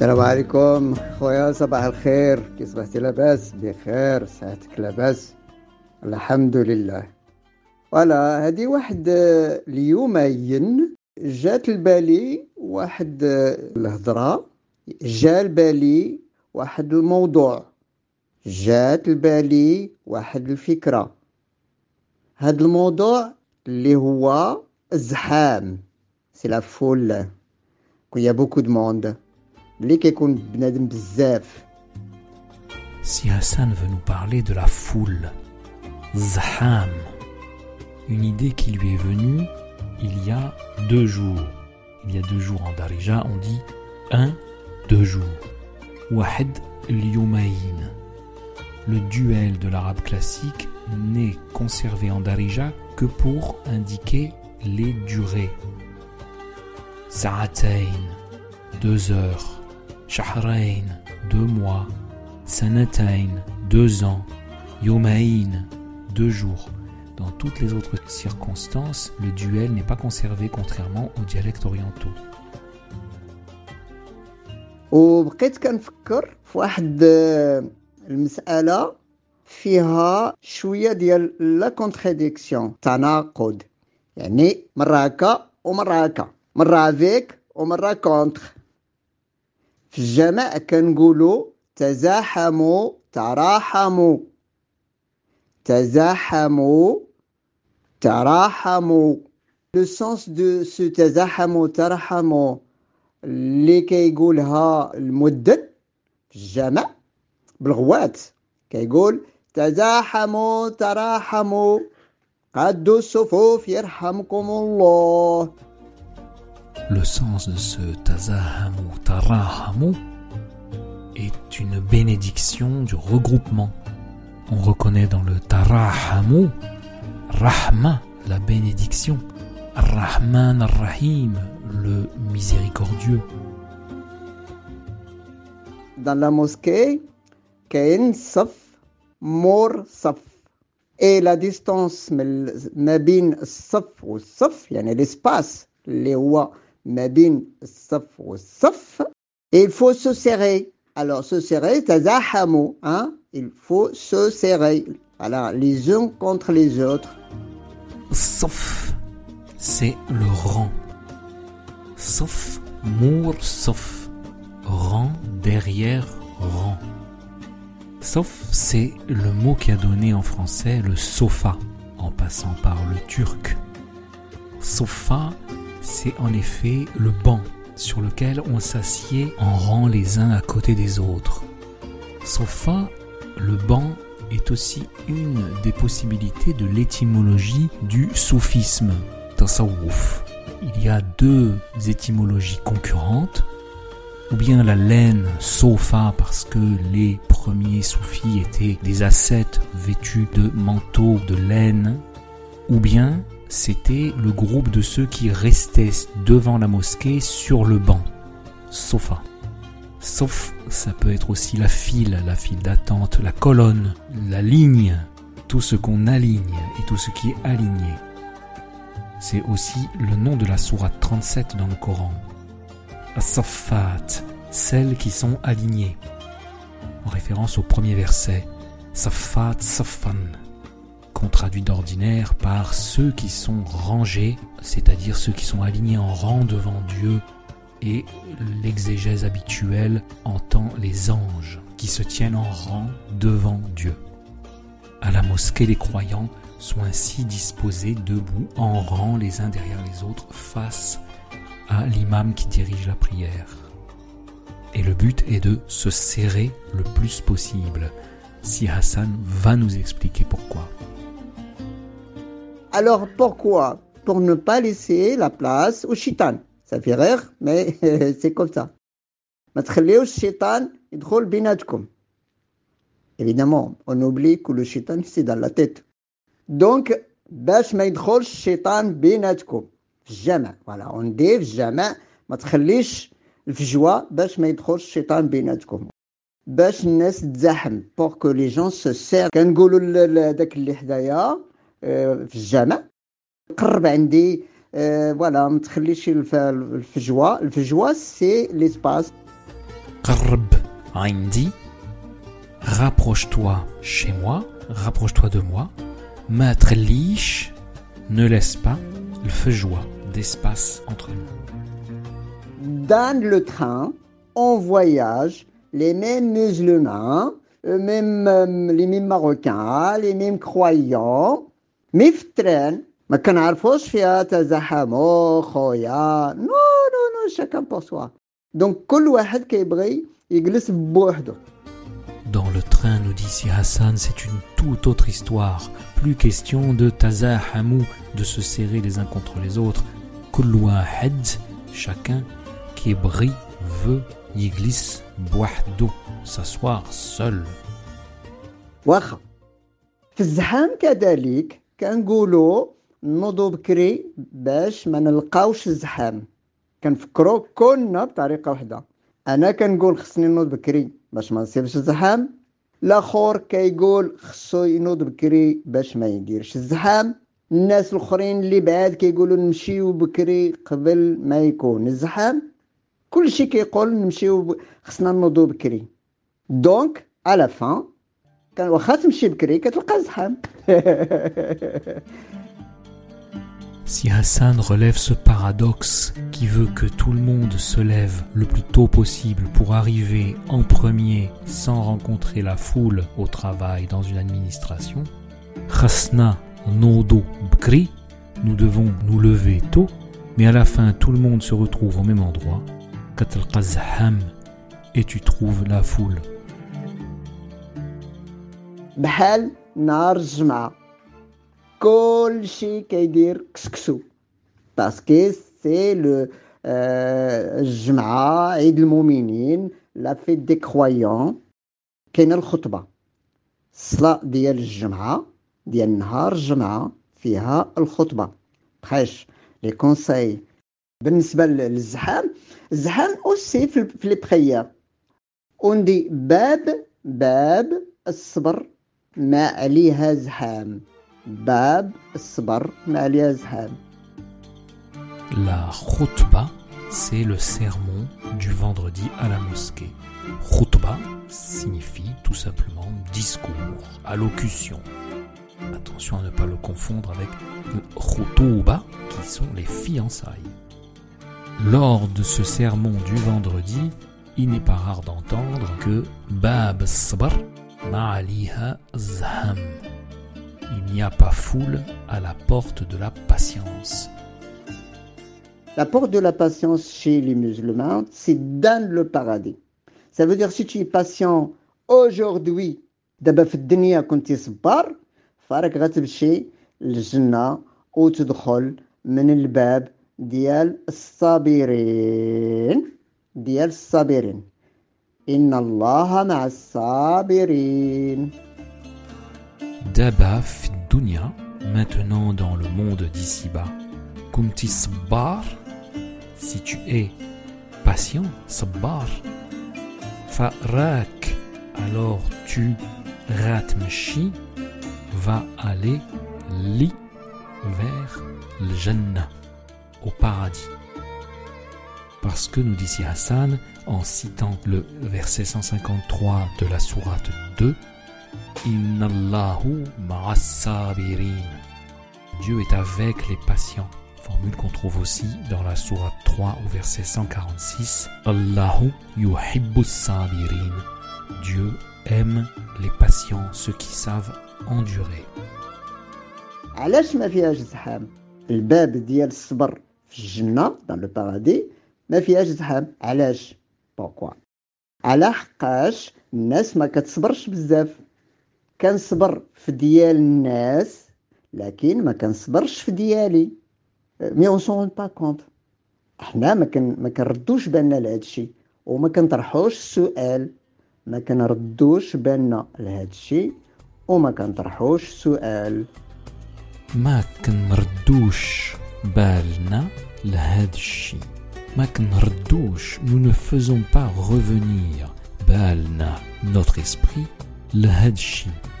السلام عليكم. خويا صباح الخير. كي صبحتي لاباس؟ بخير. صحتك لاباس؟ الحمد لله. فوالا هادي واحد اليومين جات لبالي واحد الهضرة. جا لبالي واحد الموضوع. جات لبالي واحد الفكرة. هاد الموضوع اللي هو الزحام سي لا فول كويا بوكو دو موند Si Hassan veut nous parler de la foule, Zaham, une idée qui lui est venue il y a deux jours. Il y a deux jours en Darija, on dit un, deux jours. Wahed Lyumaïn. Le duel de l'arabe classique n'est conservé en Darija que pour indiquer les durées. Sa'atayn, deux heures. Shahrain, deux mois, Sanatain, deux ans, Yomain, deux jours. Dans toutes les autres circonstances, le duel n'est pas conservé contrairement aux dialectes orientaux. وبقيت كنفكر في واحد المسألة فيها شوية ديال لا كونتراديكسيون تناقض يعني مرة هكا ومرة هكا مرة افيك ومرة كونتر في الجماع كنقولوا تزاحموا تراحموا تزاحموا تراحموا لو سونس دو سو تزاحموا تراحموا اللي كيقولها المدن في الجمع بالغوات كيقول تزاحموا تراحموا قدوا الصفوف يرحمكم الله. le sens de ce tazahamu, tarahamu, est une bénédiction du regroupement. On reconnaît dans le tarahamu, rahma, la bénédiction, rahman rahim, le miséricordieux. Dans la mosquée, kain saf, mor saf. Et la distance, mabin saf ou saf, il y a l'espace, les rois ma bin saf saf. Et il faut se serrer. Alors, se serrer, c'est zahamu, hein? Il faut se serrer. Voilà, les uns contre les autres. sauf c'est le rang. Saf, mour saf. Rang derrière rang. Sauf, c'est le mot qui a donné en français le sofa, en passant par le turc. Sofa, c'est en effet le banc sur lequel on s'assied en rang les uns à côté des autres. Sofa, le banc, est aussi une des possibilités de l'étymologie du soufisme, tasawwuf. Il y a deux étymologies concurrentes, ou bien la laine sofa parce que les premiers soufis étaient des ascètes vêtus de manteaux de laine, ou bien c'était le groupe de ceux qui restaient devant la mosquée sur le banc, sofa. Sauf, ça peut être aussi la file, la file d'attente, la colonne, la ligne, tout ce qu'on aligne et tout ce qui est aligné. C'est aussi le nom de la sourate 37 dans le Coran. As-Saffat, celles qui sont alignées. En référence au premier verset. Saffat Saffan, qu'on traduit d'ordinaire par ceux qui sont rangés, c'est-à-dire ceux qui sont alignés en rang devant Dieu, et l'exégèse habituelle entend les anges qui se tiennent en rang devant Dieu. À la mosquée, les croyants sont ainsi disposés debout en rang les uns derrière les autres face à l'imam qui dirige la prière. Et le but est de se serrer le plus possible. Si Hassan va nous expliquer pourquoi. Alors pourquoi Pour ne pas laisser la place au chitan. Ça fait rire, mais c'est comme ça. ما تخليوش الشيطان يدخل بيناتكم évidemment on oublie que le shaitan c'est dans la tête donc باش ما يدخلش الشيطان بيناتكم في الجامع فوالا اون دي في الجامع ما تخليش الفجوه باش ما يدخلش الشيطان بيناتكم باش الناس تزاحم بور كو لي جون سو سير كنقولوا لهذاك اللي حدايا في الجامع قرب عندي فوالا ما تخليش الفجوه الفجوه سي ليسباس قرب عندي rapproche-toi chez moi rapproche-toi de moi ما تخليش ne laisse pas le feujoie d'espace entre nous dans le train on voyage les mêmes musulmans même, les mêmes marocains les mêmes croyants مي في التران ما كنعرفوش فيها تزاحموا خويا نو نو نو شاكان بور سوا دونك كل واحد كيبغي يجلس بوحدو Dans le train, nous dit si Hassan, c'est une toute autre histoire. Plus question de tazahamou, de se serrer les uns contre les autres. Kulwahed, chacun qui est bris veut y glisse بوحدو s'asseoir seul. واخا في الزحام كذلك كنقولوا نوضو بكري باش ما نلقاوش الزحام كنفكروا كلنا بطريقة واحدة أنا كنقول خصني نوض بكري باش ما نصيبش الزحام الآخر كيقول خصو ينوض بكري باش ما يديرش الزحام الناس الآخرين اللي بعاد كيقولوا نمشيو بكري قبل ما يكون الزحام كلشي كيقول نمشيو ب... خصنا نوضو بكري. دونك على فان كان واخا تمشي بكري كتلقى الزحام Si Hassan relève ce paradoxe qui veut que tout le monde se lève le plus tôt possible pour arriver en premier sans rencontrer la foule au travail dans une administration, Khasna Nodo Bkri, nous devons nous lever tôt, mais à la fin tout le monde se retrouve au même endroit, Katalqa Zaham, et tu trouves la foule. بحال نهار الجمعة. كل شيء كيدير كسكسو. باسكو سي لو الجمعة عيد المؤمنين لا فيت دي كرويون. كاينة الخطبة. الصلاة ديال الجمعة ديال نهار الجمعة فيها الخطبة. بخاش لي كونساي بالنسبة للزحام الزحام اوسي في لي بخيار وندي باب باب الصبر. ما عليها زحام باب الصبر ما عليها زحام La khutba, c'est le sermon du vendredi à la mosquée. Khutba signifie tout simplement discours, allocution. Attention à ne pas le confondre avec le khutouba, qui sont les fiançailles. Lors de ce sermon du vendredi, il n'est pas rare d'entendre que Bab Sabr Ma'aliha Zham. Il n'y a pas foule à la porte de la patience. La porte de la patience chez les musulmans, c'est dans le paradis. Ça veut dire si tu es patient aujourd'hui, دابا في الدنيا كنتي صبار فراك غتمشي للجنة وتدخل من الباب ديال الصابرين ديال الصابرين Inna sabirin. Daba maintenant dans le monde d'ici-bas. Kumti sabbar, si tu es patient, sabbar. Farak, alors tu ratmshi, va aller li vers le Jannah, au paradis Parce que nous dit ici Hassan, en citant le verset 153 de la sourate 2, Innallahu ma'as-sabirin. Dieu est avec les patients. Formule qu'on trouve aussi dans la sourate 3 au verset 146. Allahu yuhibbu sabirin. Dieu aime les patients, ceux qui savent endurer. علاش ما فيهاش زحام الباب ديال الصبر في الجنة dans le paradis ما فيهاش زحام. علاش؟ بوكوا. على حقاش الناس ما كتصبرش بزاف. كنصبر في ديال الناس لكن ما كنصبرش في ديالي. مي اون سون با كونت حنا ما كن ما كنردوش بالنا لهذا الشيء وما كنطرحوش السؤال. ما كنردوش بالنا لهذا الشيء وما كنطرحوش سؤال ما كنردوش بالنا لهذا الشيء nous ne faisons pas revenir, balna, notre esprit, le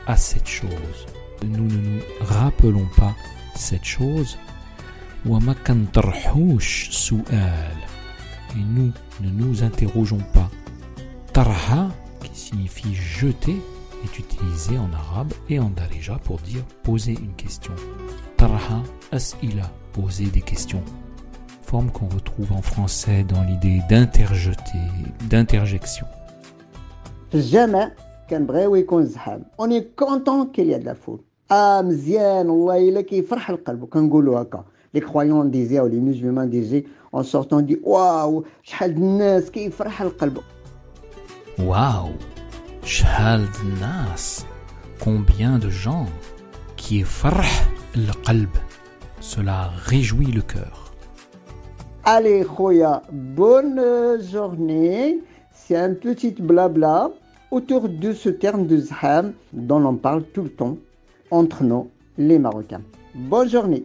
à cette chose. Nous ne nous rappelons pas cette chose. Et nous ne nous interrogeons pas. Tarha, qui signifie jeter, est utilisé en arabe et en darija pour dire poser une question. Tarha, as'ila, poser des questions. Forme qu'on en français dans l'idée d'interjeter, d'interjection. On est content qu'il y a de la foule. Ah, hein, les croyants disaient, ou les musulmans disaient, en sortant, dit Waouh, Waouh, nas, combien de gens qui est farh Cela réjouit le cœur. Allez, Khoya, bonne journée. C'est un petit blabla autour de ce terme de zham dont on parle tout le temps entre nous, les Marocains. Bonne journée.